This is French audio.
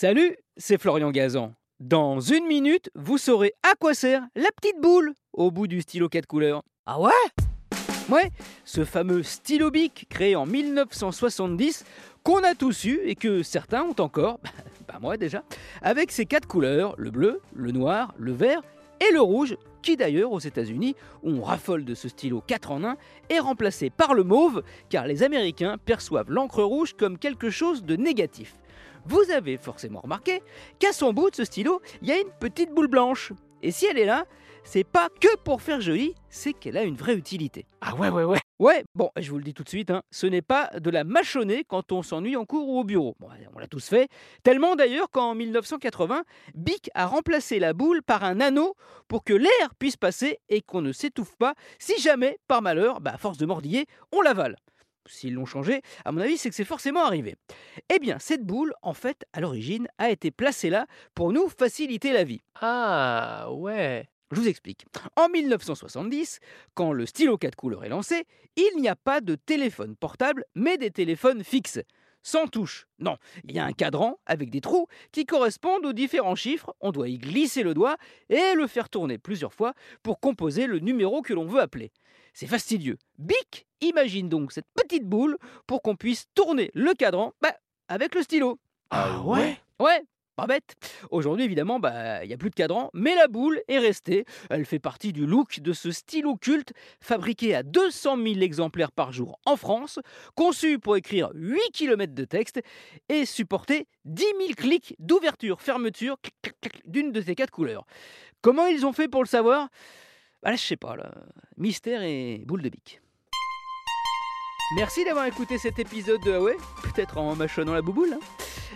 Salut, c'est Florian Gazan. Dans une minute, vous saurez à quoi sert la petite boule au bout du stylo 4 couleurs. Ah ouais? Ouais, ce fameux stylo bic créé en 1970 qu'on a tous eu et que certains ont encore, bah moi déjà, avec ses quatre couleurs, le bleu, le noir, le vert et le rouge, qui d'ailleurs aux États-Unis, où on raffole de ce stylo 4 en 1, est remplacé par le mauve, car les Américains perçoivent l'encre rouge comme quelque chose de négatif. Vous avez forcément remarqué qu'à son bout de ce stylo, il y a une petite boule blanche. Et si elle est là, c'est pas que pour faire joli, c'est qu'elle a une vraie utilité. Ah ouais, ouais, ouais. Ouais, bon, je vous le dis tout de suite, hein, ce n'est pas de la mâchonner quand on s'ennuie en cours ou au bureau. Bon, on l'a tous fait. Tellement d'ailleurs qu'en 1980, Bic a remplacé la boule par un anneau pour que l'air puisse passer et qu'on ne s'étouffe pas si jamais, par malheur, bah, à force de mordiller, on l'avale. S'ils l'ont changé, à mon avis, c'est que c'est forcément arrivé. Eh bien, cette boule, en fait, à l'origine, a été placée là pour nous faciliter la vie. Ah ouais. Je vous explique. En 1970, quand le stylo 4 couleurs est lancé, il n'y a pas de téléphone portable, mais des téléphones fixes. Sans touche. Non, il y a un cadran avec des trous qui correspondent aux différents chiffres. On doit y glisser le doigt et le faire tourner plusieurs fois pour composer le numéro que l'on veut appeler. C'est fastidieux. Bic imagine donc cette petite boule pour qu'on puisse tourner le cadran bah, avec le stylo. Ah ouais? Ouais, pas bête. Aujourd'hui, évidemment, bah, il n'y a plus de cadran, mais la boule est restée. Elle fait partie du look de ce stylo culte, fabriqué à 200 000 exemplaires par jour en France, conçu pour écrire 8 km de texte et supporter 10 000 clics d'ouverture-fermeture d'une de ces quatre couleurs. Comment ils ont fait pour le savoir? Bah je sais pas. Mystère et boule de bic. Merci d'avoir écouté cet épisode de Huawei, peut-être en mâchonnant la bouboule. hein.